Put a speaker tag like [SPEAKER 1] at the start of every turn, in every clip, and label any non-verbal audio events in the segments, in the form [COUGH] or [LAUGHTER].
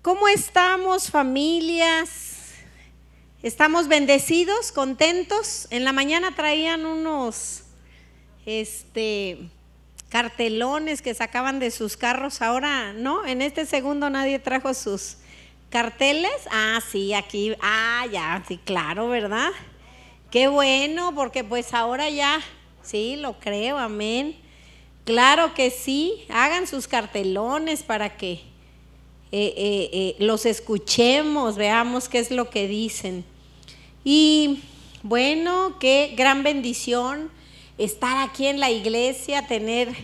[SPEAKER 1] ¿Cómo estamos familias? ¿Estamos bendecidos, contentos? En la mañana traían unos este cartelones que sacaban de sus carros, ahora no, en este segundo nadie trajo sus carteles. Ah, sí, aquí, ah, ya, sí, claro, ¿verdad? Qué bueno, porque pues ahora ya, sí, lo creo, amén. Claro que sí, hagan sus cartelones para que eh, eh, eh, los escuchemos, veamos qué es lo que dicen. Y bueno, qué gran bendición estar aquí en la iglesia, tener,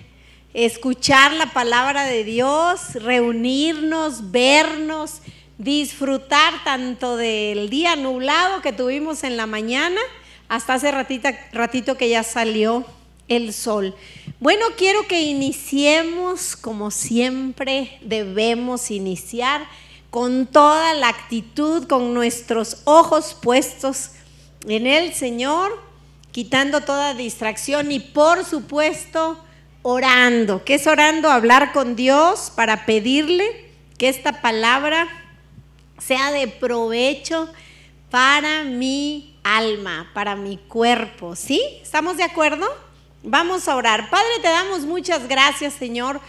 [SPEAKER 1] escuchar la palabra de Dios, reunirnos, vernos, disfrutar tanto del día nublado que tuvimos en la mañana hasta hace ratito que ya salió el sol. Bueno, quiero que iniciemos como siempre debemos iniciar con toda la actitud, con nuestros ojos puestos en el Señor, quitando toda distracción y por supuesto orando. ¿Qué es orando? Hablar con Dios para pedirle que esta palabra sea de provecho para mi alma, para mi cuerpo. ¿Sí? ¿Estamos de acuerdo? Vamos a orar. Padre, te damos muchas gracias, Señor,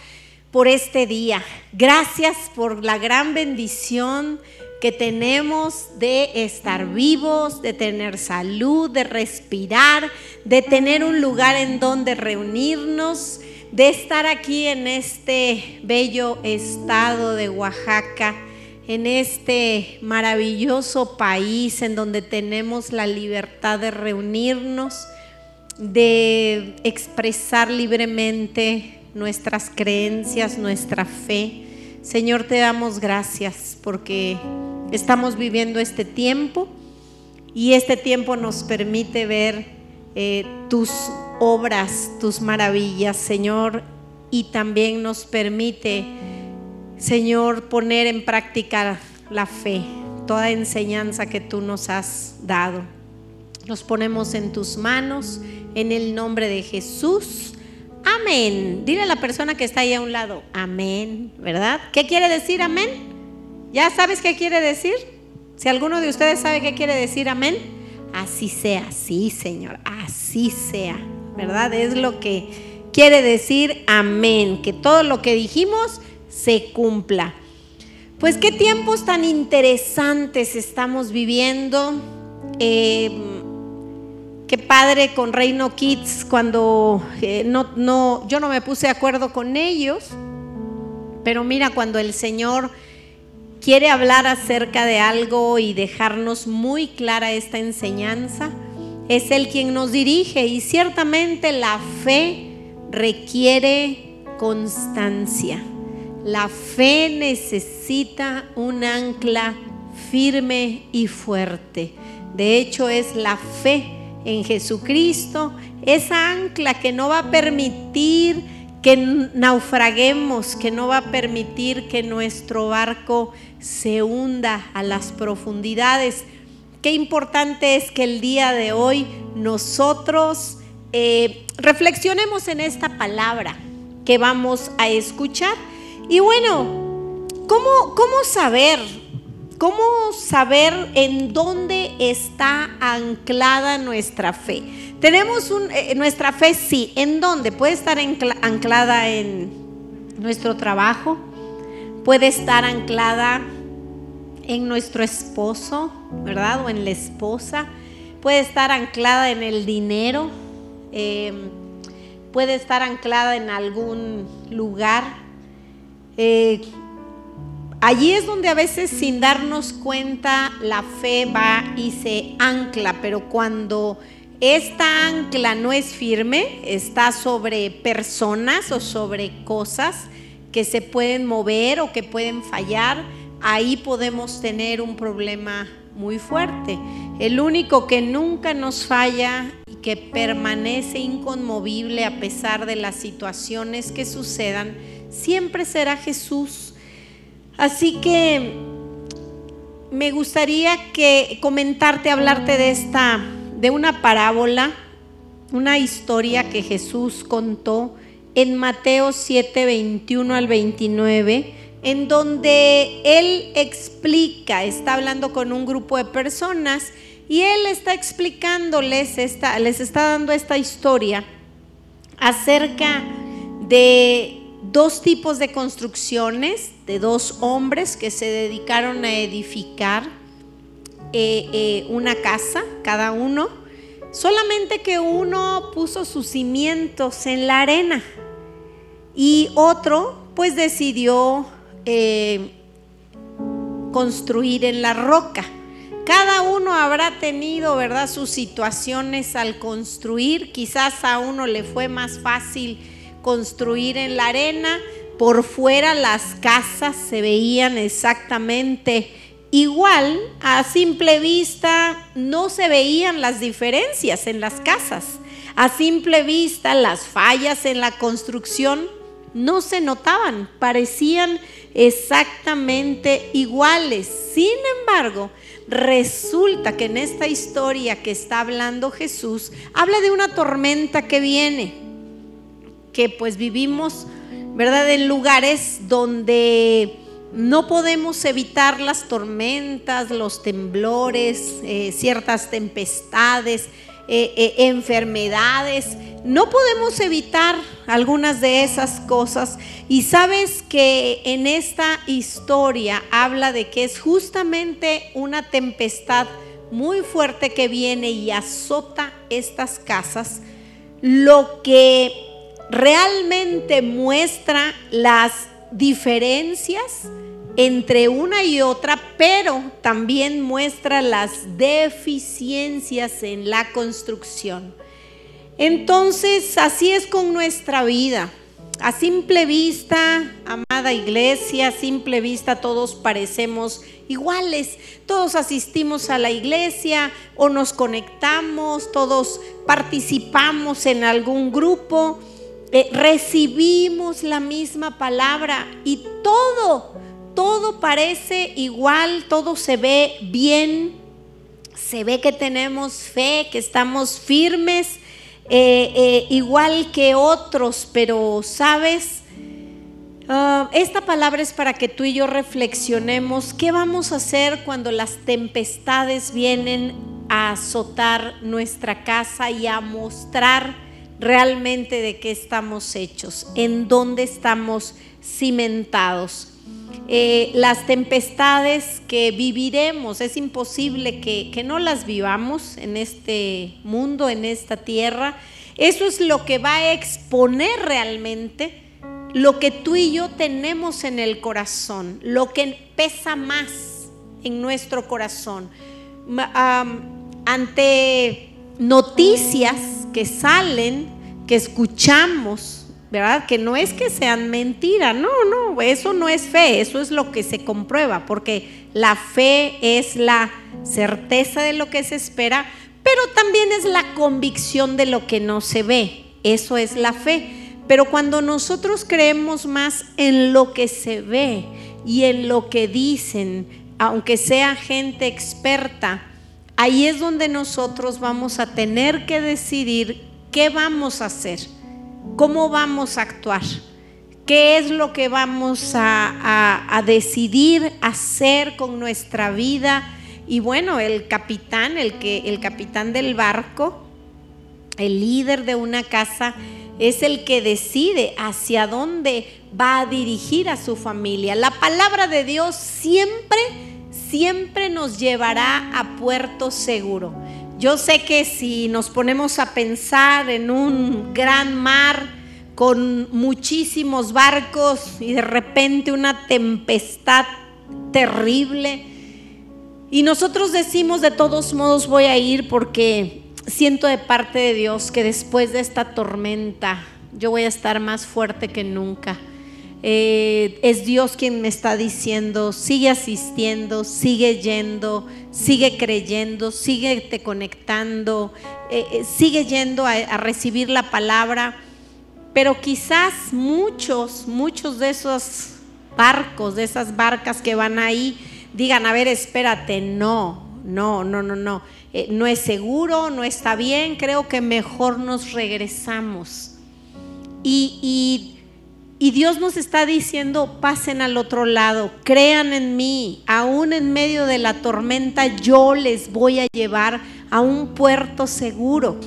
[SPEAKER 1] por este día. Gracias por la gran bendición que tenemos de estar vivos, de tener salud, de respirar, de tener un lugar en donde reunirnos, de estar aquí en este bello estado de Oaxaca, en este maravilloso país en donde tenemos la libertad de reunirnos de expresar libremente nuestras creencias, nuestra fe. Señor, te damos gracias porque estamos viviendo este tiempo y este tiempo nos permite ver eh, tus obras, tus maravillas, Señor, y también nos permite, Señor, poner en práctica la fe, toda enseñanza que tú nos has dado. Nos ponemos en tus manos en el nombre de Jesús. Amén. Dile a la persona que está ahí a un lado, amén, ¿verdad? ¿Qué quiere decir amén? ¿Ya sabes qué quiere decir? Si alguno de ustedes sabe qué quiere decir amén, así sea, sí, Señor, así sea, ¿verdad? Es lo que quiere decir amén, que todo lo que dijimos se cumpla. Pues qué tiempos tan interesantes estamos viviendo. Eh, Qué padre con Reino Kids cuando eh, no, no, yo no me puse de acuerdo con ellos, pero mira, cuando el Señor quiere hablar acerca de algo y dejarnos muy clara esta enseñanza, es Él quien nos dirige y ciertamente la fe requiere constancia. La fe necesita un ancla firme y fuerte. De hecho, es la fe en Jesucristo, esa ancla que no va a permitir que naufraguemos, que no va a permitir que nuestro barco se hunda a las profundidades. Qué importante es que el día de hoy nosotros eh, reflexionemos en esta palabra que vamos a escuchar. Y bueno, ¿cómo, cómo saber? ¿Cómo saber en dónde está anclada nuestra fe? Tenemos un, eh, nuestra fe, sí, ¿en dónde? Puede estar anclada en nuestro trabajo, puede estar anclada en nuestro esposo, ¿verdad? O en la esposa, puede estar anclada en el dinero, em, puede estar anclada en algún lugar. Eh, Allí es donde a veces sin darnos cuenta la fe va y se ancla, pero cuando esta ancla no es firme, está sobre personas o sobre cosas que se pueden mover o que pueden fallar, ahí podemos tener un problema muy fuerte. El único que nunca nos falla y que permanece inconmovible a pesar de las situaciones que sucedan, siempre será Jesús. Así que me gustaría que comentarte, hablarte de esta, de una parábola, una historia que Jesús contó en Mateo 7, 21 al 29, en donde él explica, está hablando con un grupo de personas y él está explicándoles, esta, les está dando esta historia acerca de dos tipos de construcciones, de dos hombres que se dedicaron a edificar eh, eh, una casa, cada uno, solamente que uno puso sus cimientos en la arena y otro pues decidió eh, construir en la roca. Cada uno habrá tenido, ¿verdad?, sus situaciones al construir. Quizás a uno le fue más fácil construir en la arena. Por fuera las casas se veían exactamente igual. A simple vista no se veían las diferencias en las casas. A simple vista las fallas en la construcción no se notaban, parecían exactamente iguales. Sin embargo, Resulta que en esta historia que está hablando Jesús, habla de una tormenta que viene, que pues vivimos, ¿verdad? En lugares donde no podemos evitar las tormentas, los temblores, eh, ciertas tempestades, eh, eh, enfermedades. No podemos evitar algunas de esas cosas. Y sabes que en esta historia habla de que es justamente una tempestad muy fuerte que viene y azota estas casas, lo que realmente muestra las diferencias entre una y otra, pero también muestra las deficiencias en la construcción. Entonces, así es con nuestra vida. A simple vista, amada iglesia, a simple vista todos parecemos iguales. Todos asistimos a la iglesia o nos conectamos, todos participamos en algún grupo, eh, recibimos la misma palabra y todo todo parece igual, todo se ve bien, se ve que tenemos fe, que estamos firmes, eh, eh, igual que otros, pero sabes, ah, esta palabra es para que tú y yo reflexionemos qué vamos a hacer cuando las tempestades vienen a azotar nuestra casa y a mostrar realmente de qué estamos hechos, en dónde estamos cimentados. Eh, las tempestades que viviremos, es imposible que, que no las vivamos en este mundo, en esta tierra. Eso es lo que va a exponer realmente lo que tú y yo tenemos en el corazón, lo que pesa más en nuestro corazón. ante noticias que salen, que escuchamos, ¿verdad? Que no es que sean mentira, no, no, eso no es fe, eso es lo que se comprueba, porque la fe es la certeza de lo que se espera, pero también es la convicción de lo que no se ve, eso es la fe. Pero cuando nosotros creemos más en lo que se ve y en lo que dicen, aunque sea gente experta, ahí es donde nosotros vamos a tener que decidir qué vamos a hacer ¿Cómo vamos a actuar? ¿Qué es lo que vamos a, decidir hacer con nuestra vida? Y bueno, el capitán, el, que, el capitán del barco, el líder de una casa, es el que decide hacia dónde va a dirigir a su familia. La palabra de Dios siempre, siempre nos llevará a puerto seguro. Yo sé que si nos ponemos a pensar en un gran mar con muchísimos barcos y de repente una tempestad terrible, y nosotros decimos de todos modos voy a ir porque siento de parte de Dios que después de esta tormenta yo voy a estar más fuerte que nunca. Eh, es Dios quien me está diciendo, sigue asistiendo, sigue yendo, sigue creyendo, sigue te conectando, eh, eh, sigue yendo a, recibir la palabra. Pero quizás muchos, muchos de esos barcos, de esas barcas que van ahí, digan, a ver, espérate, no, no, no, no, no, no es seguro, no está bien, creo que mejor nos regresamos. Y, y Y Dios nos está diciendo, pasen al otro lado, crean en mí, aún en medio de la tormenta yo les voy a llevar a un puerto seguro.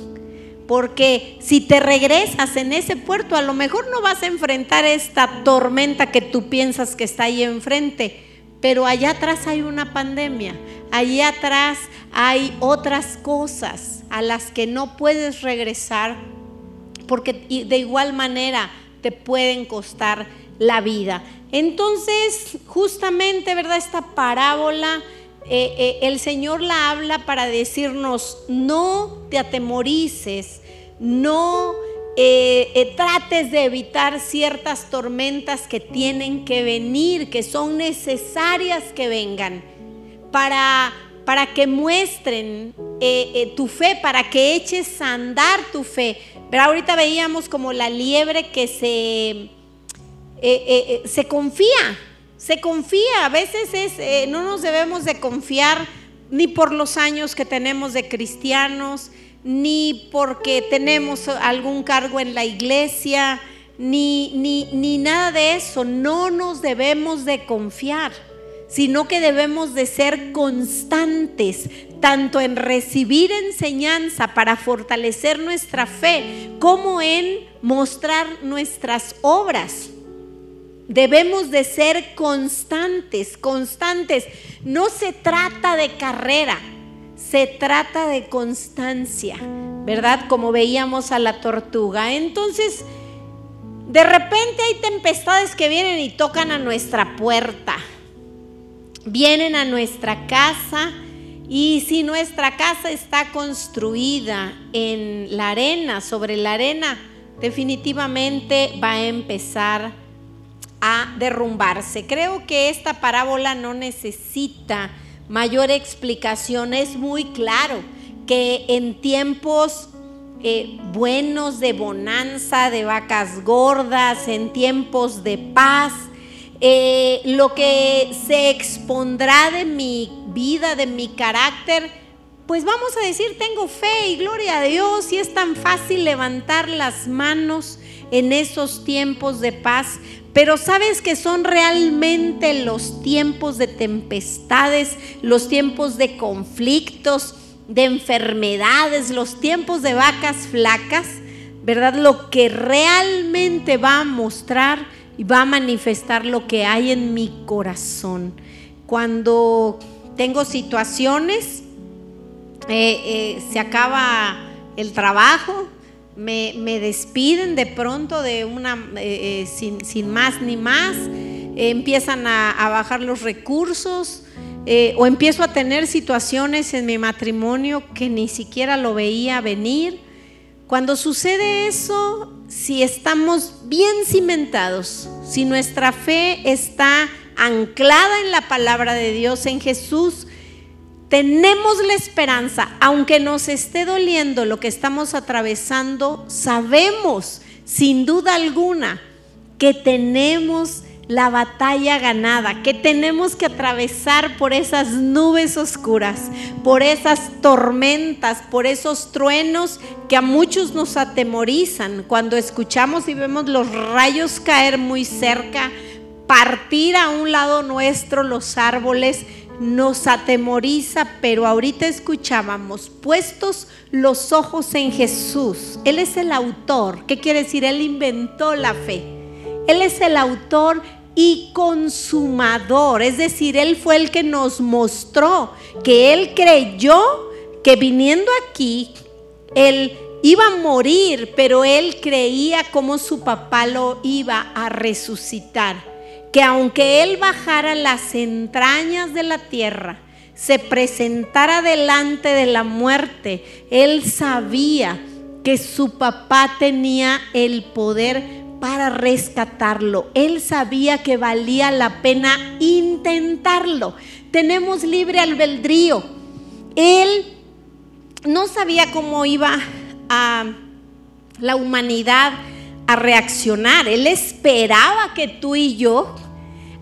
[SPEAKER 1] Porque si te regresas en ese puerto, a lo mejor no vas a enfrentar esta tormenta que tú piensas que está ahí enfrente, pero allá atrás hay una pandemia, allá atrás hay otras cosas a las que no puedes regresar, porque de igual manera te pueden costar la vida. Entonces, justamente, ¿verdad? Esta parábola, eh, eh, el Señor la habla para decirnos, no te atemorices, no eh, trates de evitar ciertas tormentas que tienen que venir, que son necesarias que vengan, para, para que muestren tu fe, para que eches a andar tu fe. Pero ahorita veíamos como la liebre que se, eh, eh, eh, se confía, se confía. A veces es, no nos debemos de confiar ni por los años que tenemos de cristianos, ni porque tenemos algún cargo en la iglesia, ni, ni, ni nada de eso. No nos debemos de confiar sino que debemos de ser constantes, tanto en recibir enseñanza para fortalecer nuestra fe, como en mostrar nuestras obras. Debemos de ser constantes, constantes. No se trata de carrera, se trata de constancia, ¿verdad? Como veíamos a la tortuga. Entonces, de repente hay tempestades que vienen y tocan a nuestra puerta vienen a nuestra casa y si nuestra casa está construida en la arena, sobre la arena, definitivamente va a empezar a derrumbarse. Creo que esta parábola no necesita mayor explicación. Es muy claro que en tiempos eh, buenos de bonanza, de vacas gordas, en tiempos de paz, eh, lo que se expondrá de mi vida, de mi carácter, pues vamos a decir, tengo fe y gloria a Dios y es tan fácil levantar las manos en esos tiempos de paz, pero sabes que son realmente los tiempos de tempestades, los tiempos de conflictos, de enfermedades, los tiempos de vacas flacas, ¿verdad? Lo que realmente va a mostrar y va a manifestar lo que hay en mi corazón. Cuando tengo situaciones, eh, eh, se acaba el trabajo, me, despiden de pronto de una, eh, sin, más ni más, empiezan a, a, bajar los recursos. o empiezo a tener situaciones en mi matrimonio que ni siquiera lo veía venir. Cuando sucede eso, si estamos bien cimentados, si nuestra fe está anclada en la palabra de Dios, en Jesús, tenemos la esperanza, aunque nos esté doliendo lo que estamos atravesando, sabemos sin duda alguna que tenemos la batalla ganada, que tenemos que atravesar por esas nubes oscuras, por esas tormentas, por esos truenos que a muchos nos atemorizan cuando escuchamos y vemos los rayos caer muy cerca, partir a un lado nuestro los árboles, nos atemoriza, pero ahorita escuchábamos, puestos los ojos en Jesús. Él es el autor. ¿Qué quiere decir? Él inventó la fe. Él es el autor y consumador. Es decir, Él fue el que nos mostró que Él creyó que viniendo aquí, Él iba a morir, pero Él creía como su papá lo iba a resucitar. Que aunque Él bajara las entrañas de la tierra, se presentara delante de la muerte, Él sabía que su papá tenía el poder para rescatarlo. Él sabía que valía la pena intentarlo. Tenemos libre albedrío. Él no sabía cómo iba a la humanidad a reaccionar. Él esperaba que tú y yo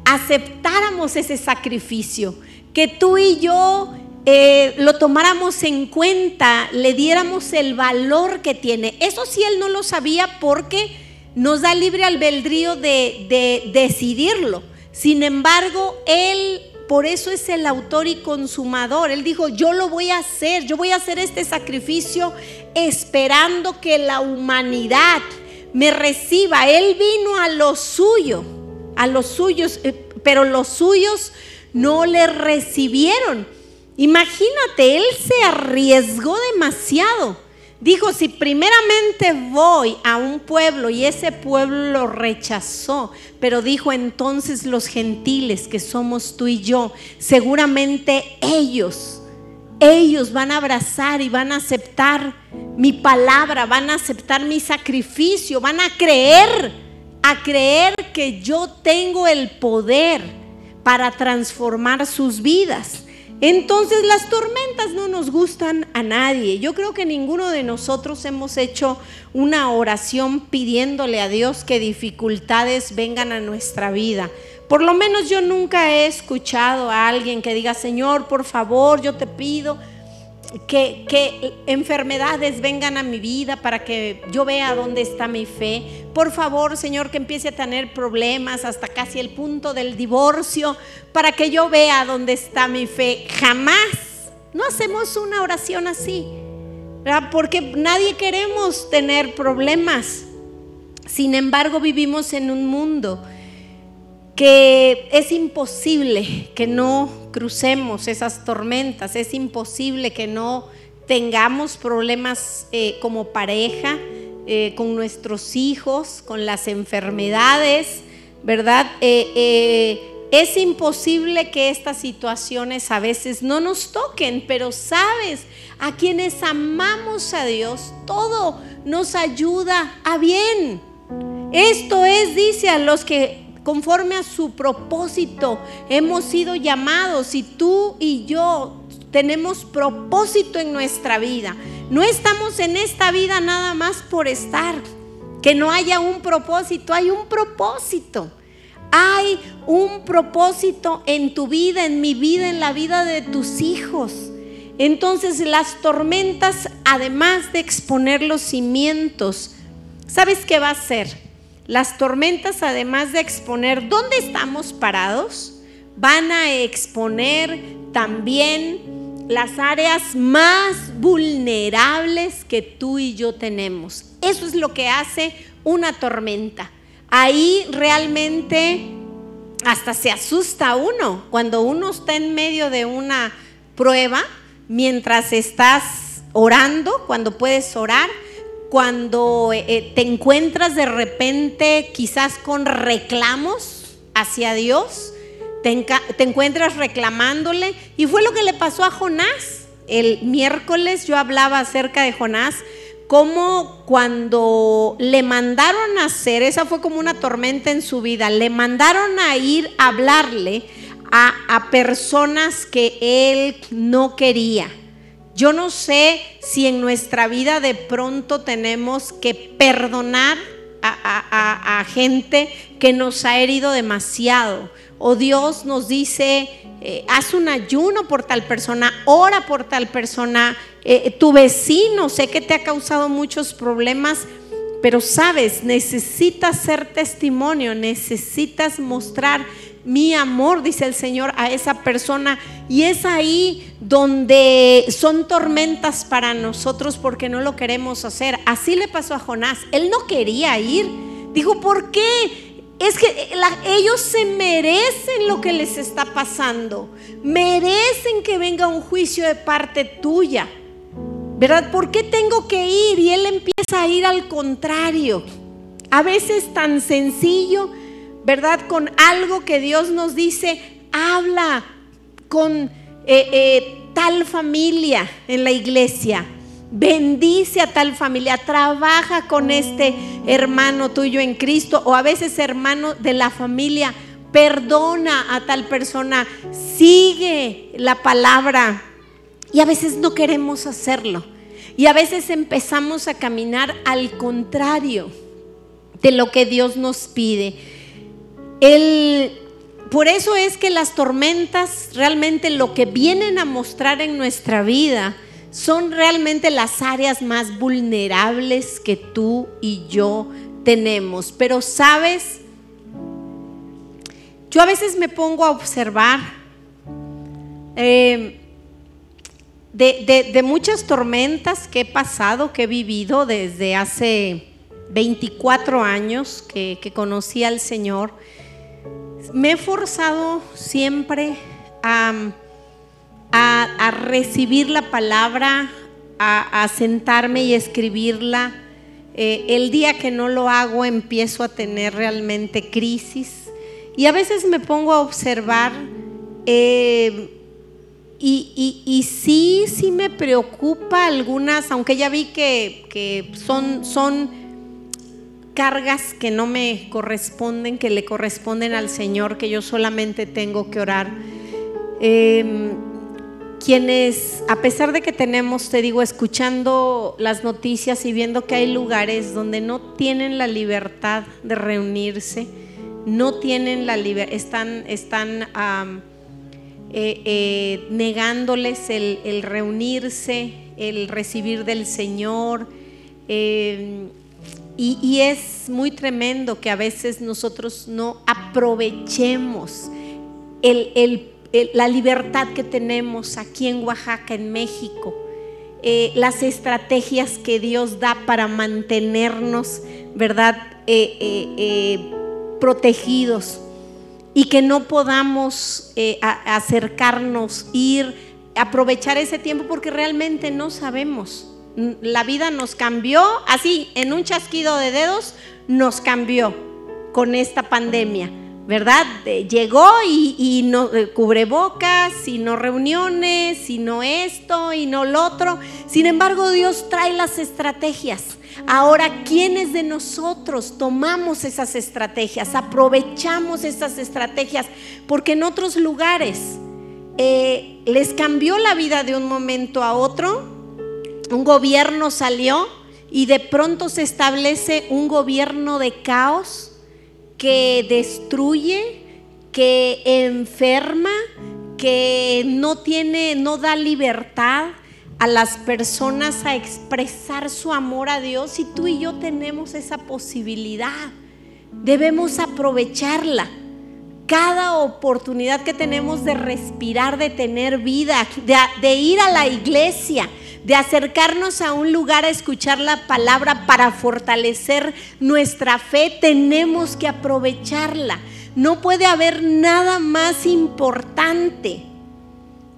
[SPEAKER 1] aceptáramos ese sacrificio, que tú y yo eh, lo tomáramos en cuenta, le diéramos el valor que tiene. Eso sí, él no lo sabía porque nos da libre albedrío de, de decidirlo. Sin embargo, Él por eso es el autor y consumador. Él dijo, yo lo voy a hacer, yo voy a hacer este sacrificio esperando que la humanidad me reciba. Él vino a lo suyo, a los suyos, eh, pero los suyos no le recibieron. Imagínate, él se arriesgó demasiado. Dijo, si primeramente voy a un pueblo y ese pueblo lo rechazó, pero dijo entonces los gentiles que somos tú y yo, seguramente ellos, ellos van a abrazar y van a aceptar mi palabra, van a aceptar mi sacrificio, van a creer, a creer que yo tengo el poder para transformar sus vidas. Entonces las tormentas no nos gustan a nadie. Yo creo que ninguno de nosotros hemos hecho una oración pidiéndole a Dios que dificultades vengan a nuestra vida. Por lo menos yo nunca he escuchado a alguien que diga, Señor, por favor, yo te pido que, enfermedades vengan a mi vida para que yo vea dónde está mi fe. Por favor, Señor, que empiece a tener problemas hasta casi el punto del divorcio para que yo vea dónde está mi fe. Jamás. No hacemos una oración así. Porque nadie queremos tener problemas. Sin embargo, vivimos en un mundo que es imposible que no crucemos esas tormentas, es imposible que no tengamos problemas eh, como pareja, eh, con nuestros hijos, con las enfermedades, ¿verdad? Eh, es imposible que estas situaciones a veces no nos toquen, pero sabes, a quienes amamos a Dios, todo nos ayuda a bien. Esto es, dice a los que conforme a su propósito hemos sido llamados y tú y yo tenemos propósito en nuestra vida. No estamos en esta vida nada más por estar. Que no haya un propósito, hay un propósito. Hay un propósito en tu vida, en mi vida, en la vida de tus hijos. Entonces las tormentas, además de exponer los cimientos, ¿sabes qué va a hacer? Las tormentas, además de exponer dónde estamos parados, van a exponer también las áreas más vulnerables que tú y yo tenemos. Eso es lo que hace una tormenta. Ahí realmente hasta se asusta uno cuando uno está en medio de una prueba, mientras estás orando, cuando puedes orar, cuando eh, eh, te encuentras de repente quizás con reclamos hacia Dios, te, encuentras reclamándole, y fue lo que le pasó a Jonás. El miércoles yo hablaba acerca de Jonás, como cuando le mandaron a hacer, esa fue como una tormenta en su vida, le mandaron a ir a hablarle a, a personas que él no quería yo no sé si en nuestra vida de pronto tenemos que perdonar a, gente que nos ha herido demasiado. O Dios nos dice, eh, haz un ayuno por tal persona, ora por tal persona, eh, tu vecino, sé que te ha causado muchos problemas, pero sabes, necesitas ser testimonio, necesitas mostrar mi amor, dice el Señor, a esa persona. Y es ahí donde son tormentas para nosotros porque no lo queremos hacer. Así le pasó a Jonás. Él no quería ir. Dijo, ¿por qué? Es que ellos se merecen lo que les está pasando. Merecen que venga un juicio de parte tuya. ¿Verdad? ¿Por qué tengo que ir? Y él empieza a ir al contrario. A veces tan sencillo ¿verdad? Con algo que Dios nos dice, habla con eh, eh, tal familia en la iglesia. Bendice a tal familia, trabaja con este hermano tuyo en Cristo o a veces hermano de la familia, perdona a tal persona, sigue la palabra. Y a veces no queremos hacerlo. Y a veces empezamos a caminar al contrario de lo que Dios nos pide. El, por eso es que las tormentas realmente lo que vienen a mostrar en nuestra vida son realmente las áreas más vulnerables que tú y yo tenemos. Pero sabes, yo a veces me pongo a observar eh, de, muchas tormentas que he pasado, que he vivido desde hace 24 años que, conocí al Señor. Me he forzado siempre a, recibir la palabra, a, sentarme y escribirla. Eh, el día que no lo hago empiezo a tener realmente crisis y a veces me pongo a observar eh, y, sí, sí me preocupa algunas, aunque ya vi que, son, son cargas que no me corresponden, que le corresponden al Señor, que yo solamente tengo que orar. Em, quienes, a pesar de que tenemos, te digo, escuchando las noticias y viendo que hay lugares donde no tienen la libertad de reunirse, no tienen la libertad, están, están eh, eh, negándoles el, reunirse, el recibir del Señor. Eh, y, es muy tremendo que a veces nosotros no aprovechemos la libertad que tenemos aquí en Oaxaca, en México, las estrategias que Dios da para mantenernos, ¿verdad? protegidos y que no podamos eh, acercarnos, ir, aprovechar ese tiempo porque realmente no sabemos. La vida nos cambió, así, en un chasquido de dedos, nos cambió con esta pandemia. ¿verdad? Llegó y, no eh, cubrebocas, y no reuniones, y no esto, y no lo otro. Sin embargo, Dios trae las estrategias. Ahora, ¿quiénes de nosotros tomamos esas estrategias? Aprovechamos esas estrategias, porque en otros lugares eh, les cambió la vida de un momento a otro. Un gobierno salió y de pronto se establece un gobierno de caos que destruye, que enferma, que no tiene, no da libertad a las personas a expresar su amor a Dios y tú y yo tenemos esa posibilidad. Debemos aprovecharla. Cada oportunidad que tenemos de respirar, de tener vida, de, de ir a la iglesia, de acercarnos a un lugar a escuchar la palabra para fortalecer nuestra fe, tenemos que aprovecharla. No puede haber nada más importante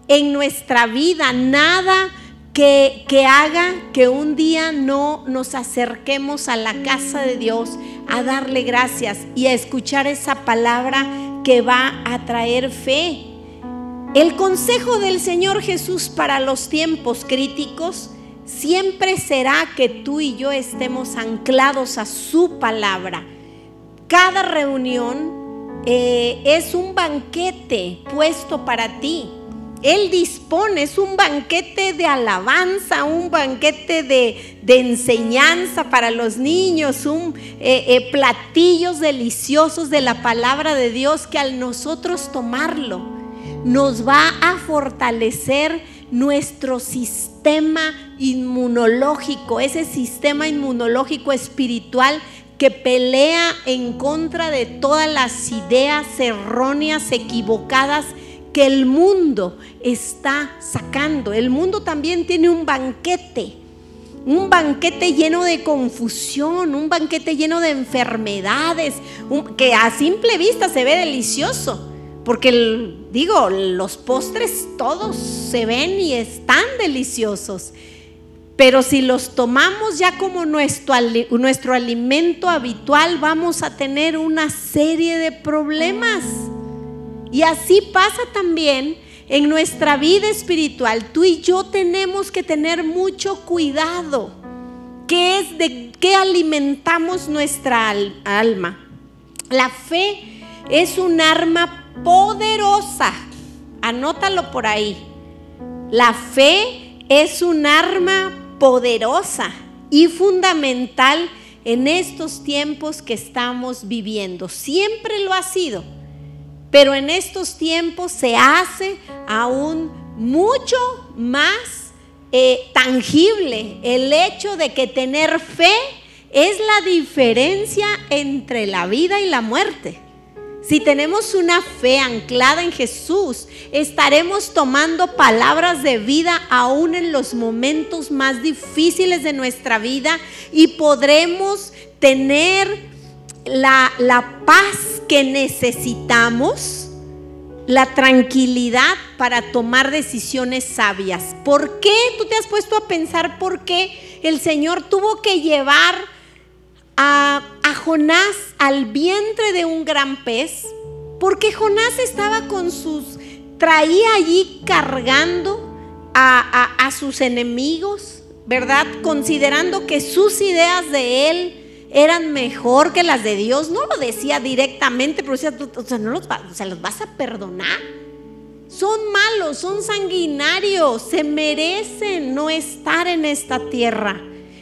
[SPEAKER 1] en nuestra vida, nada que, que, haga que un día no nos acerquemos a la casa de Dios a darle gracias y a escuchar esa palabra que va a traer fe. El consejo del Señor Jesús para los tiempos críticos siempre será que tú y yo estemos anclados a su palabra. Cada reunión eh, es un banquete puesto para ti. Él dispone, es un banquete de alabanza, un banquete de, enseñanza para los niños, un eh, eh, platillos deliciosos de la palabra de Dios que al nosotros tomarlo, nos va a fortalecer nuestro sistema inmunológico, ese sistema inmunológico espiritual que pelea en contra de todas las ideas erróneas, equivocadas que el mundo está sacando. El mundo también tiene un banquete, un banquete lleno de confusión, un banquete lleno de enfermedades, que a simple vista se ve delicioso porque digo, los postres todos se ven y están deliciosos. Pero si los tomamos ya como nuestro, nuestro alimento habitual, vamos a tener una serie de problemas. Y así pasa también en nuestra vida espiritual. Tú y yo tenemos que tener mucho cuidado. ¿Qué es de qué alimentamos nuestra alma? La fe es un arma poderosa. Anótalo por ahí. La fe es un arma poderosa y fundamental en estos tiempos que estamos viviendo. Siempre lo ha sido, pero en estos tiempos se hace aún mucho más eh, tangible el hecho de que tener fe es la diferencia entre la vida y la muerte. Si tenemos una fe anclada en Jesús, estaremos tomando palabras de vida aún en los momentos más difíciles de nuestra vida y podremos tener la, la paz que necesitamos, la tranquilidad para tomar decisiones sabias. ¿Por qué? Tú te has puesto a pensar por qué el Señor tuvo que llevar a, Jonás al vientre de un gran pez, porque Jonás estaba con sus, traía allí cargando a, a, sus enemigos, ¿verdad? Considerando que sus ideas de él eran mejor que las de Dios. No lo decía directamente, pero decía, o sea, no o sea, los vas a perdonar. Son malos, son sanguinarios, se merecen no estar en esta tierra.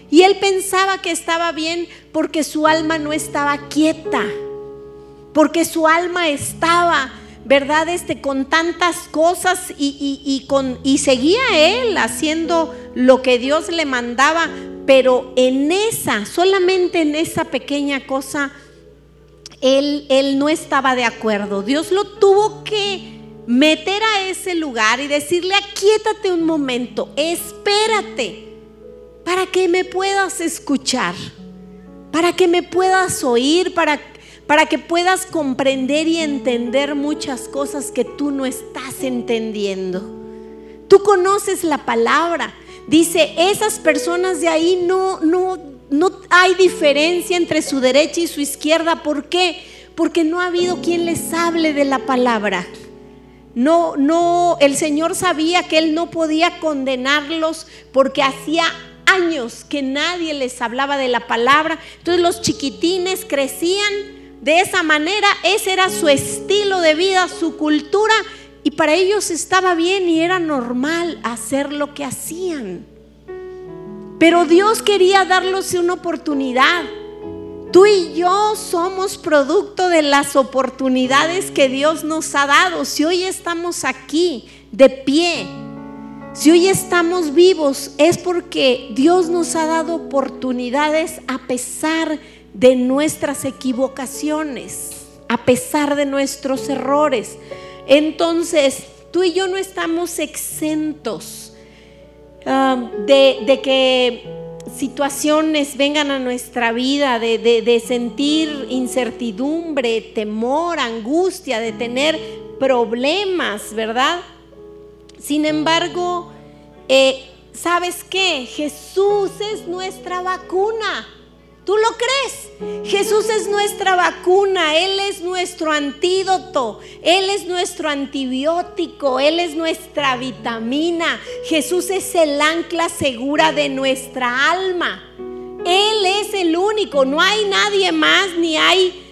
[SPEAKER 1] Y él pensaba que estaba bien porque su alma no estaba quieta, porque su alma estaba, ¿verdad? Este, con tantas cosas y, y, con, y seguía él haciendo lo que Dios le mandaba, pero en esa, solamente en esa pequeña cosa, él, él no estaba de acuerdo. Dios lo tuvo que meter a ese lugar y decirle, aquíétate un momento, espérate para que me puedas escuchar, para que me puedas oír, para, para que puedas comprender y entender muchas cosas que tú no estás entendiendo. Tú conoces la palabra. Dice, esas personas de ahí no, no, no hay diferencia entre su derecha y su izquierda. ¿Por qué? Porque no ha habido quien les hable de la palabra. No, no, el Señor sabía que Él no podía condenarlos porque hacía años que nadie les hablaba de la palabra. Entonces los chiquitines crecían de esa manera, ese era su estilo de vida, su cultura, y para ellos estaba bien y era normal hacer lo que hacían. Pero Dios quería darles una oportunidad. Tú y yo somos producto de las oportunidades que Dios nos ha dado. Si hoy estamos aquí de pie, si hoy estamos vivos es porque Dios nos ha dado oportunidades a pesar de nuestras equivocaciones, a pesar de nuestros errores. Entonces, tú y yo no estamos exentos um, de, que situaciones vengan a nuestra vida, de, de sentir incertidumbre, temor, angustia, de tener problemas, ¿verdad? Sin embargo, eh, ¿sabes qué? Jesús es nuestra vacuna. ¿Tú lo crees? Jesús es nuestra vacuna, Él es nuestro antídoto, Él es nuestro antibiótico, Él es nuestra vitamina. Jesús es el ancla segura de nuestra alma. Él es el único, no hay nadie más ni hay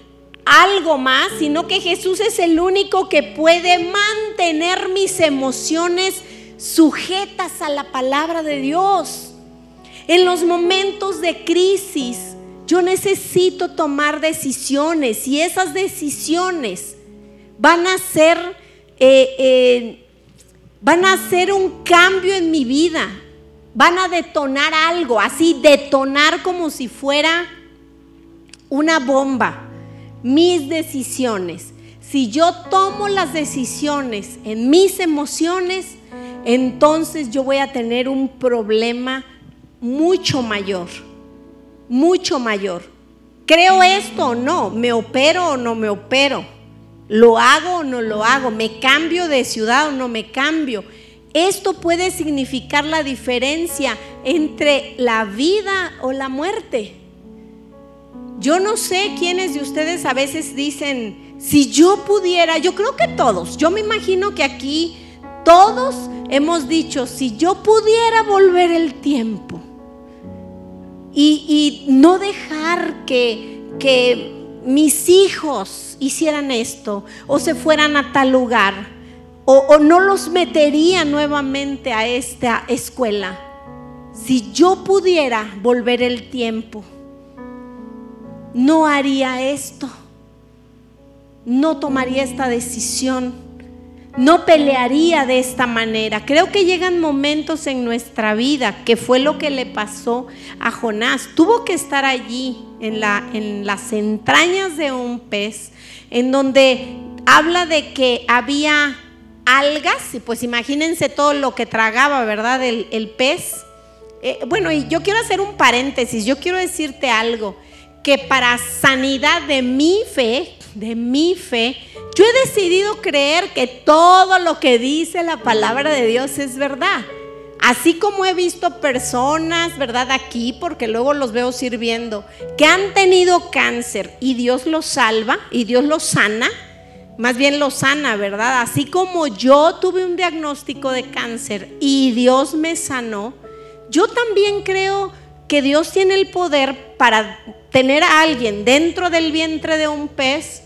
[SPEAKER 1] algo más, sino que Jesús es el único que puede mantener mis emociones sujetas a la palabra de Dios. En los momentos de crisis, yo necesito tomar decisiones y esas decisiones van a ser, eh, eh, van a hacer un cambio en mi vida, van a detonar algo, así detonar como si fuera una bomba mis decisiones. Si yo tomo las decisiones en mis emociones, entonces yo voy a tener un problema mucho mayor, mucho mayor. ¿Creo esto o no? ¿Me opero o no me opero? ¿Lo hago o no lo hago? ¿Me cambio de ciudad o no me cambio? Esto puede significar la diferencia entre la vida o la muerte. Yo no sé quiénes de ustedes a veces dicen, si yo pudiera, yo creo que todos, yo me imagino que aquí todos hemos dicho, si yo pudiera volver el tiempo y, no dejar que, que mis hijos hicieran esto o se fueran a tal lugar o, o no los metería nuevamente a esta escuela. Si yo pudiera volver el tiempo, no haría esto, no tomaría esta decisión. no pelearía de esta manera. Creo que llegan momentos en nuestra vida, que fue lo que le pasó a Jonás. Tuvo que estar allí, en, la, en las entrañas de un pez, en donde habla de que había algas, y pues imagínense todo lo que tragaba, ¿verdad? El, el pez. Eh, bueno, y yo quiero hacer un paréntesis, yo quiero decirte algo, que para sanidad de mi fe, de mi fe, yo he decidido creer que todo lo que dice la palabra de Dios es verdad. Así como he visto personas, ¿verdad? Aquí, porque luego los veo sirviendo, que han tenido cáncer y Dios los salva y Dios los sana, más bien los sana, ¿verdad? Así como yo tuve un diagnóstico de cáncer y Dios me sanó, yo también creo que Dios tiene el poder para tener a alguien dentro del vientre de un pez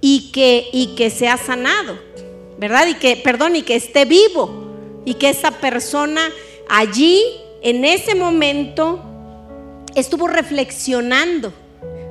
[SPEAKER 1] y que, y que sea sanado, ¿verdad? Y que, perdón, y que esté vivo y que esa persona allí, en ese momento, estuvo reflexionando.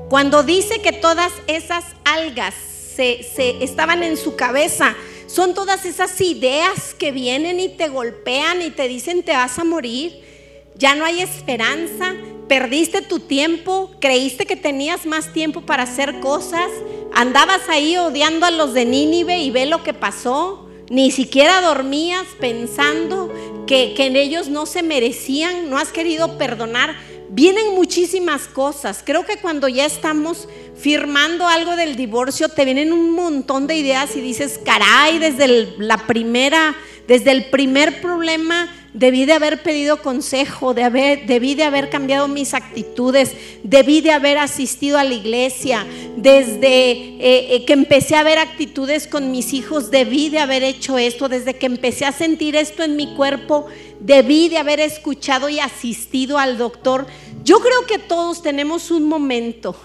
[SPEAKER 1] Cuando dice que todas esas algas se, se estaban en su cabeza, son todas esas ideas que vienen y te golpean y te dicen te vas a morir, ya no hay esperanza, perdiste tu tiempo, creíste que tenías más tiempo para hacer cosas, andabas ahí odiando a los de Nínive y ve lo que pasó. Ni siquiera dormías pensando que, que en ellos no se merecían, no has querido perdonar. Vienen muchísimas cosas. Creo que cuando ya estamos firmando algo del divorcio, te vienen un montón de ideas y dices, caray, desde la primera, desde el primer problema debí de haber pedido consejo, de haber, debí de haber cambiado mis actitudes, debí de haber asistido a la iglesia, desde eh, eh, que empecé a ver actitudes con mis hijos, debí de haber hecho esto, desde que empecé a sentir esto en mi cuerpo, debí de haber escuchado y asistido al doctor. Yo creo que todos tenemos un momento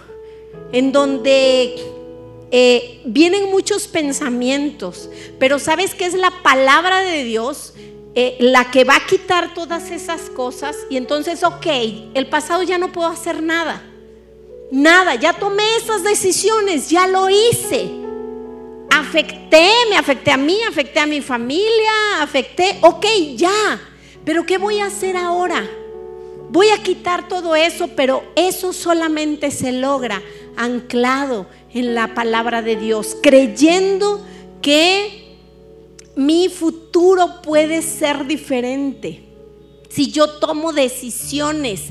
[SPEAKER 1] en donde eh, vienen muchos pensamientos, pero ¿sabes qué es la palabra de Dios? Eh, la que va a quitar todas esas cosas y entonces, ok, el pasado ya no puedo hacer nada. Nada, ya tomé esas decisiones, ya lo hice. Afecté, me afecté a mí, afecté a mi familia, afecté, ok, ya. Pero ¿qué voy a hacer ahora? Voy a quitar todo eso, pero eso solamente se logra anclado en la palabra de Dios, creyendo que mi futuro puede ser diferente. Si yo tomo decisiones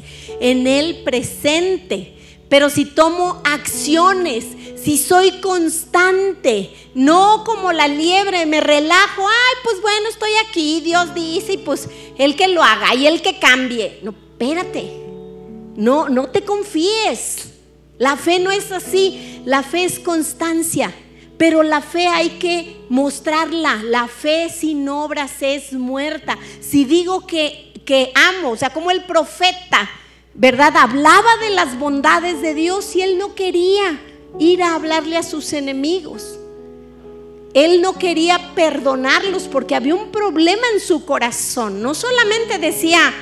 [SPEAKER 1] en el presente, pero si tomo acciones, si soy constante, no como la liebre, me relajo, ay, pues bueno, estoy aquí, Dios dice, y pues el que lo haga y el que cambie. No, espérate, no, no te confíes. La fe no es así, la fe es constancia. Pero la fe hay que mostrarla. La fe sin obras es muerta. Si digo que, que amo, o sea, como el profeta, ¿verdad? Hablaba de las bondades de Dios y él no quería ir a hablarle a sus enemigos. Él no quería perdonarlos porque había un problema en su corazón. No solamente decía,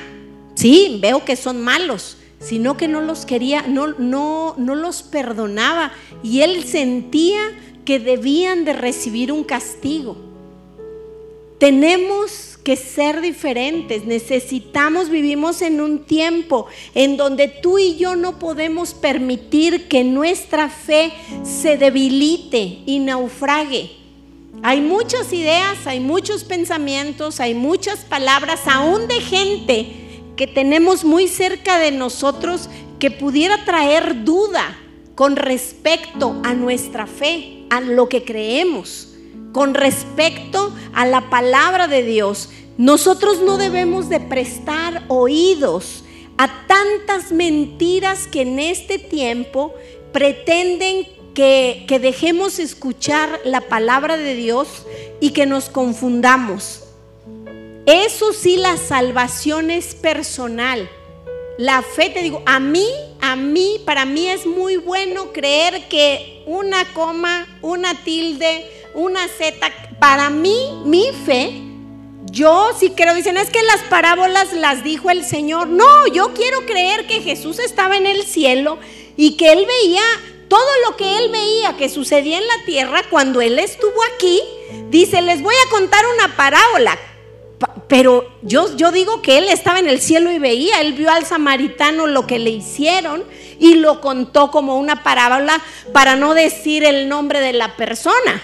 [SPEAKER 1] sí, veo que son malos, sino que no los quería, no, no, no los perdonaba. Y él sentía que debían de recibir un castigo. Tenemos que ser diferentes, necesitamos, vivimos en un tiempo en donde tú y yo no podemos permitir que nuestra fe se debilite y naufrague. Hay muchas ideas, hay muchos pensamientos, hay muchas palabras, aún de gente que tenemos muy cerca de nosotros que pudiera traer duda con respecto a nuestra fe a lo que creemos, con respecto a la palabra de Dios. Nosotros no debemos de prestar oídos a tantas mentiras que en este tiempo pretenden que, que, dejemos escuchar la palabra de Dios y que nos confundamos. Eso sí, la salvación es personal. La fe, te digo, a mí, a mí, para mí es muy bueno creer que una coma, una tilde, una z, para mí, mi fe, yo sí creo, dicen, es que las parábolas las dijo el Señor. No, yo quiero creer que Jesús estaba en el cielo y que Él veía todo lo que Él veía que sucedía en la tierra cuando Él estuvo aquí Dice, les voy a contar una parábola. Pero yo, yo digo que él estaba en el cielo y veía, él vio al samaritano lo que le hicieron y lo contó como una parábola para no decir el nombre de la persona.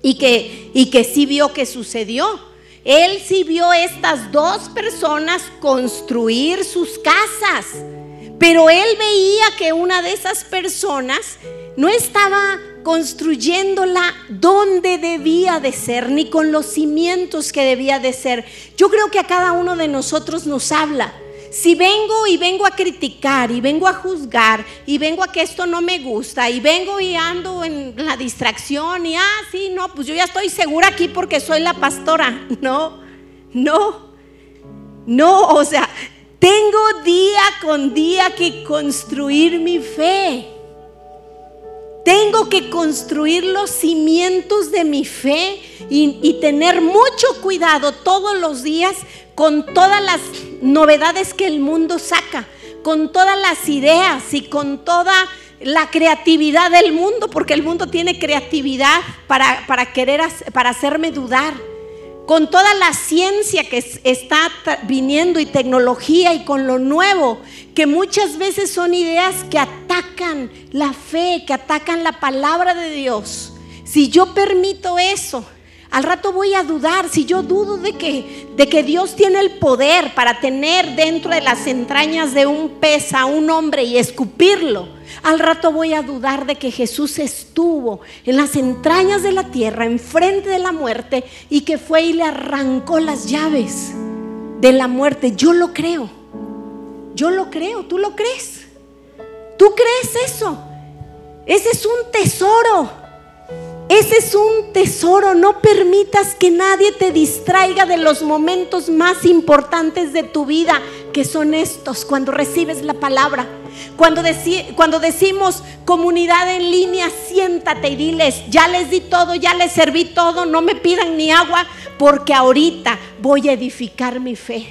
[SPEAKER 1] Y que, y que sí vio que sucedió. Él sí vio estas dos personas construir sus casas. Pero él veía que una de esas personas no estaba construyéndola donde debía de ser, ni con los cimientos que debía de ser. Yo creo que a cada uno de nosotros nos habla. Si vengo y vengo a criticar y vengo a juzgar y vengo a que esto no me gusta y vengo y ando en la distracción y, ah, sí, no, pues yo ya estoy segura aquí porque soy la pastora. [LAUGHS] No, no, no, o sea, tengo día con día que construir mi fe. Tengo que construir los cimientos de mi fe y, tener mucho cuidado todos los días con todas las novedades que el mundo saca, con todas las ideas y con toda la creatividad del mundo, porque el mundo tiene creatividad para, para querer, para hacerme dudar con toda la ciencia que está viniendo y tecnología y con lo nuevo, que muchas veces son ideas que atacan la fe, que atacan la palabra de Dios. Si yo permito eso, al rato voy a dudar, si yo dudo de que, de que Dios tiene el poder para tener dentro de las entrañas de un pez a un hombre y escupirlo, al rato voy a dudar de que Jesús estuvo en las entrañas de la tierra, enfrente de la muerte, y que fue y le arrancó las llaves de la muerte. Yo lo creo. Yo lo creo. ¿Tú lo crees? ¿Tú crees eso? Ese es un tesoro. Ese es un tesoro. No permitas que nadie te distraiga de los momentos más importantes de tu vida, que son estos, cuando recibes la palabra. Cuando, decimos comunidad en línea, siéntate y diles, ya les di todo, ya les serví todo, no me pidan ni agua, porque ahorita voy a edificar mi fe.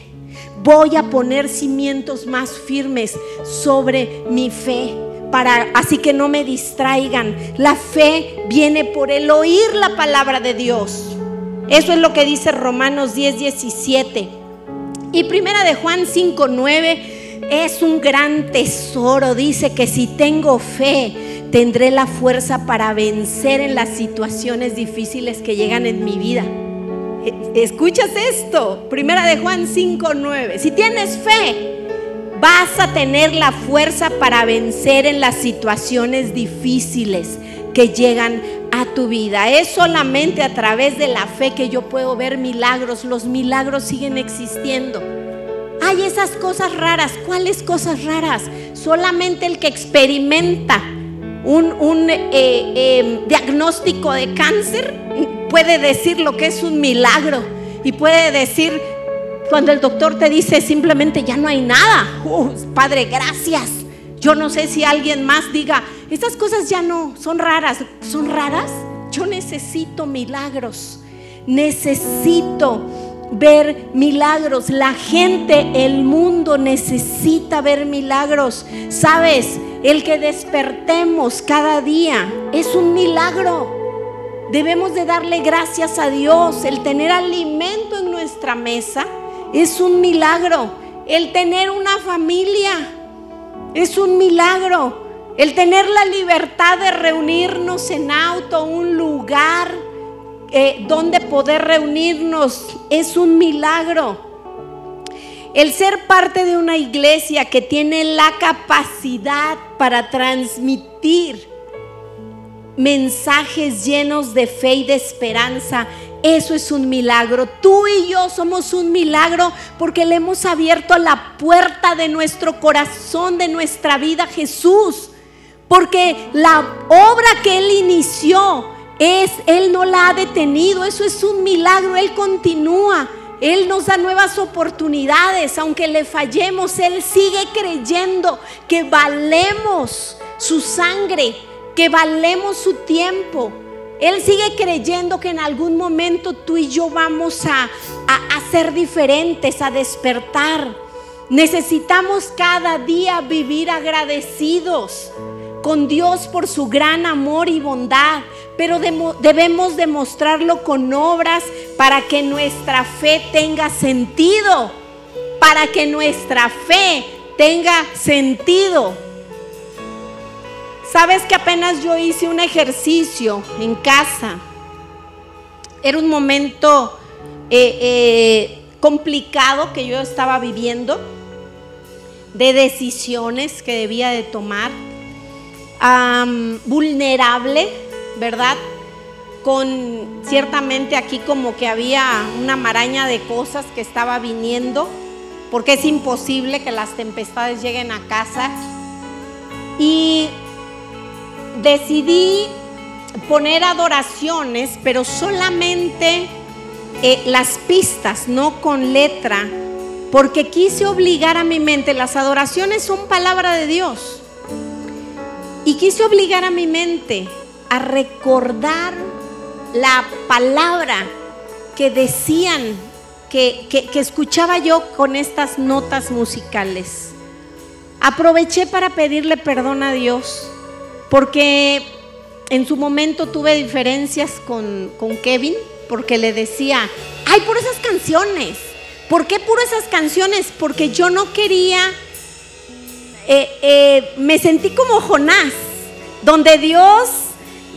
[SPEAKER 1] Voy a poner cimientos más firmes sobre mi fe. Para, así que no me distraigan. La fe viene por el oír la palabra de Dios. Eso es lo que dice Romanos 10, 17. Y primera de Juan 5, 9 es un gran tesoro. Dice que si tengo fe, tendré la fuerza para vencer en las situaciones difíciles que llegan en mi vida. E, ¿Escuchas esto? Primera de Juan 5:9. Si tienes fe, vas a tener la fuerza para vencer en las situaciones difíciles que llegan a tu vida. Es solamente a través de la fe que yo puedo ver milagros. Los milagros siguen existiendo. Hay esas cosas raras. ¿Cuáles cosas raras? Solamente el que experimenta un, eh, eh, diagnóstico de cáncer puede decir lo que es un milagro y puede decir cuando el doctor te dice simplemente ya no hay nada. Uh, padre, gracias. Yo no sé si alguien más diga, estas cosas ya no son raras. ¿Son raras? Yo necesito milagros. Necesito ver milagros. La gente, el mundo necesita ver milagros. Sabes, el que despertemos cada día es un milagro. Debemos de darle gracias a Dios. El tener alimento en nuestra mesa es un milagro. El tener una familia es un milagro. El tener la libertad de reunirnos en auto, un lugar eh, donde poder reunirnos es un milagro. El ser parte de una iglesia que tiene la capacidad para transmitir mensajes llenos de fe y de esperanza, eso es un milagro. Tú y yo somos un milagro porque le hemos abierto la puerta de nuestro corazón, de nuestra vida a Jesús. Porque la obra que Él inició, es, Él no la ha detenido, eso es un milagro, Él continúa. Él nos da nuevas oportunidades, aunque le fallemos, Él sigue creyendo que valemos su sangre, que valemos su tiempo. Él sigue creyendo que en algún momento tú y yo vamos a, a, ser diferentes, a despertar. Necesitamos cada día vivir agradecidos con Dios por su gran amor y bondad, pero debemos demostrarlo con obras para que nuestra fe tenga sentido, para que nuestra fe tenga sentido. Sabes que apenas yo hice un ejercicio en casa. Era un momento eh, eh, complicado que yo estaba viviendo, de decisiones que debía de tomar, vulnerable, ¿verdad? Con ciertamente aquí como que había una maraña de cosas que estaba viniendo, porque es imposible que las tempestades lleguen a casa. Y decidí poner adoraciones, pero solamente eh, las pistas, no con letra, porque quise obligar a mi mente, las adoraciones son palabra de Dios, y quise obligar a mi mente a recordar la palabra que decían, que, que escuchaba yo con estas notas musicales. Aproveché para pedirle perdón a Dios, porque en su momento tuve diferencias con, con Kevin porque le decía, ay, por esas canciones. ¿Por qué por esas canciones? Porque yo no quería, eh, eh, me sentí como Jonás, donde Dios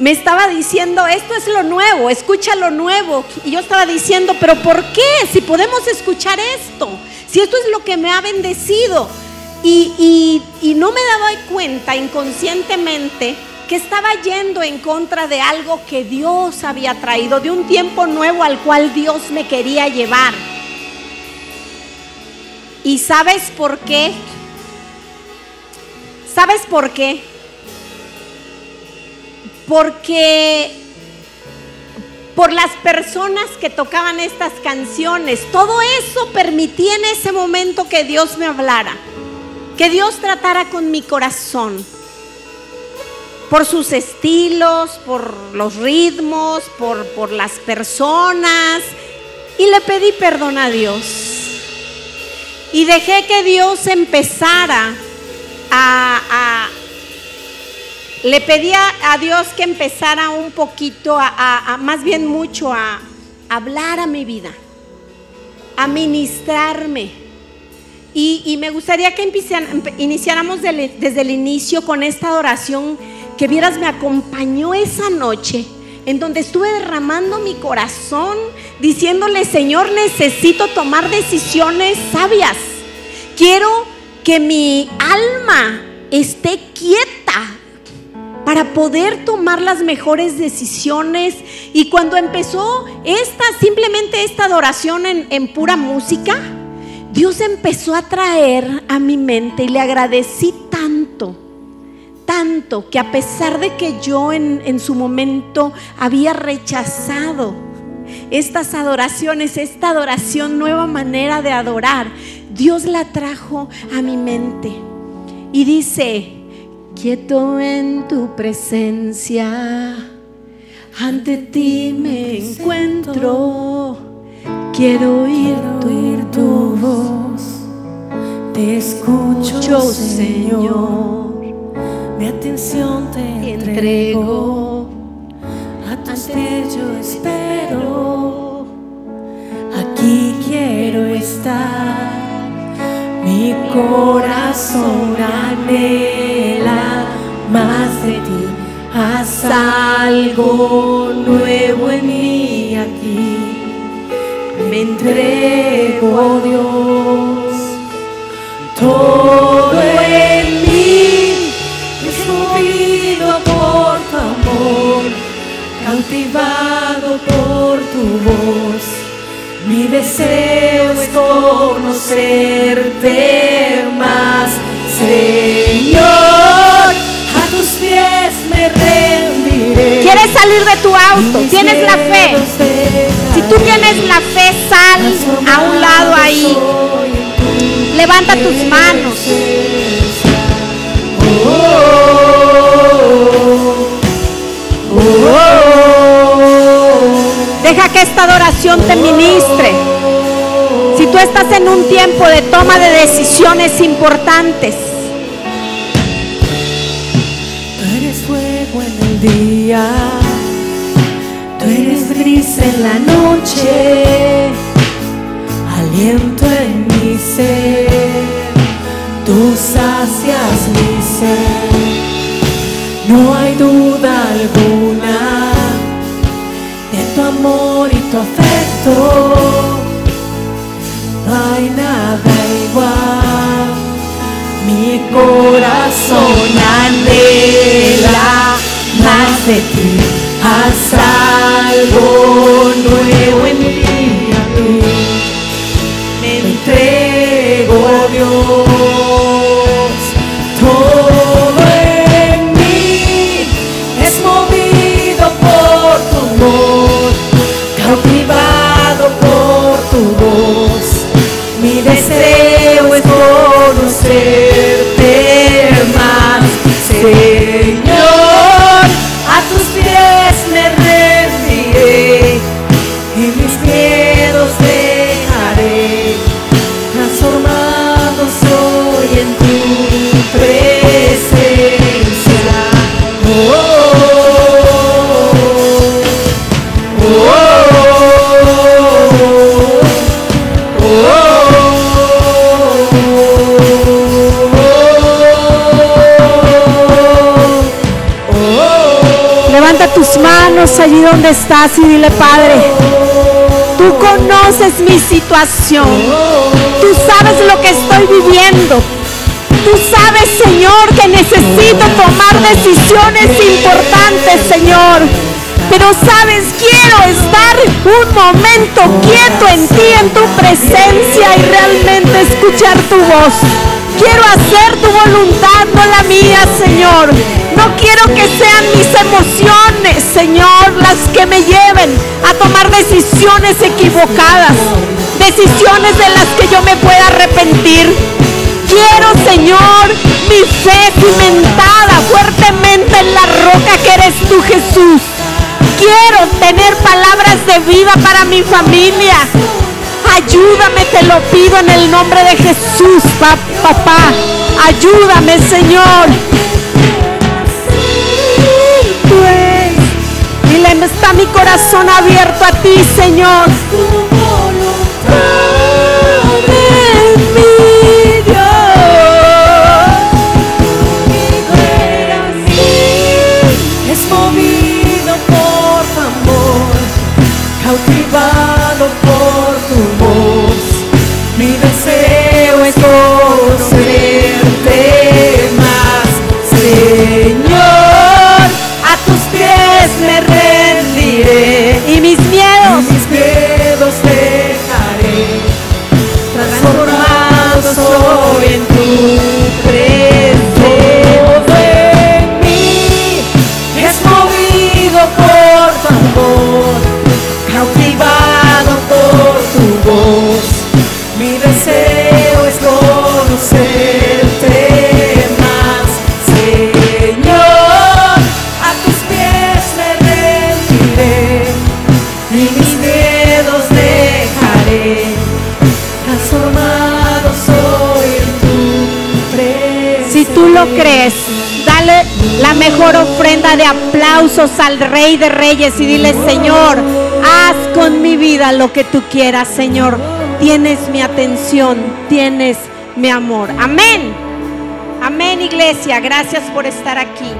[SPEAKER 1] me estaba diciendo, esto es lo nuevo, escucha lo nuevo. Y yo estaba diciendo, pero ¿por qué? Si podemos escuchar esto, si esto es lo que me ha bendecido. Y, no me daba cuenta inconscientemente que estaba yendo en contra de algo que Dios había traído, de un tiempo nuevo al cual Dios me quería llevar. ¿Y sabes por qué? ¿Sabes por qué? Porque por las personas que tocaban estas canciones, todo eso permitía en ese momento que Dios me hablara, que Dios tratara con mi corazón por sus estilos, por los ritmos, por, por las personas. Y le pedí perdón a Dios. Y dejé que Dios empezara a, le pedí a Dios que empezara un poquito, a, más bien mucho, a, hablar a mi vida, a ministrarme. Y, me gustaría que iniciáramos desde el inicio con esta adoración que vieras me acompañó esa noche en donde estuve derramando mi corazón, diciéndole, Señor, necesito tomar decisiones sabias. Quiero que mi alma esté quieta para poder tomar las mejores decisiones. Y cuando empezó esta, simplemente esta adoración en, en pura música, Dios empezó a traer a mi mente y le agradecí tanto tanto que a pesar de que yo en, su momento había rechazado estas adoraciones, esta adoración, nueva manera de adorar, Dios la trajo a mi mente. Y dice, quieto en tu presencia, ante ti me encuentro, quiero oír tu, tu voz, te escucho, Señor. Mi atención te entrego, a pies yo espero, aquí quiero estar, mi corazón anhela más de ti, haz algo nuevo en mí aquí, me entrego Dios, todo en por tu amor, cautivado por tu voz. Mi deseo es conocerte más, Señor. A tus pies me rendiré. ¿Quieres salir de tu auto? ¿Tienes la fe? Si tú tienes la fe, sal a un lado ahí. Levanta tus manos. Deja que esta adoración te ministre. Si tú estás en un tiempo de toma de decisiones importantes,
[SPEAKER 2] el día, tú eres brisa en la noche, aliento en mi ser, tú sacias mi ser, no hay duda alguna de tu amor y tu afecto, no hay nada igual, mi corazón anhela más de ti, haz algo nuevo y
[SPEAKER 1] dile, Padre, tú conoces mi situación. Tú sabes lo que estoy viviendo. Tú sabes, Señor, que necesito tomar decisiones importantes, Señor. Pero sabes, quiero estar un momento quieto en ti, en tu presencia y realmente escuchar tu voz. Quiero hacer tu voluntad, no la mía, Señor. No quiero que sean mis emociones, Señor, las que me lleven a tomar decisiones equivocadas. Decisiones de las que yo me pueda arrepentir. Quiero, Señor, mi fe cimentada fuertemente en la roca que eres tú, Jesús. Quiero tener palabras de vida para mi familia. Ayúdame, te lo pido en el nombre de Jesús, pa- papá. Ayúdame, Señor. Mi corazón abierto a ti, Señor. De aplausos al Rey de Reyes y dile, Señor, haz con mi vida lo que tú quieras, Señor. Tienes mi atención, tienes mi amor. Amén. Amén, iglesia. Gracias por estar aquí.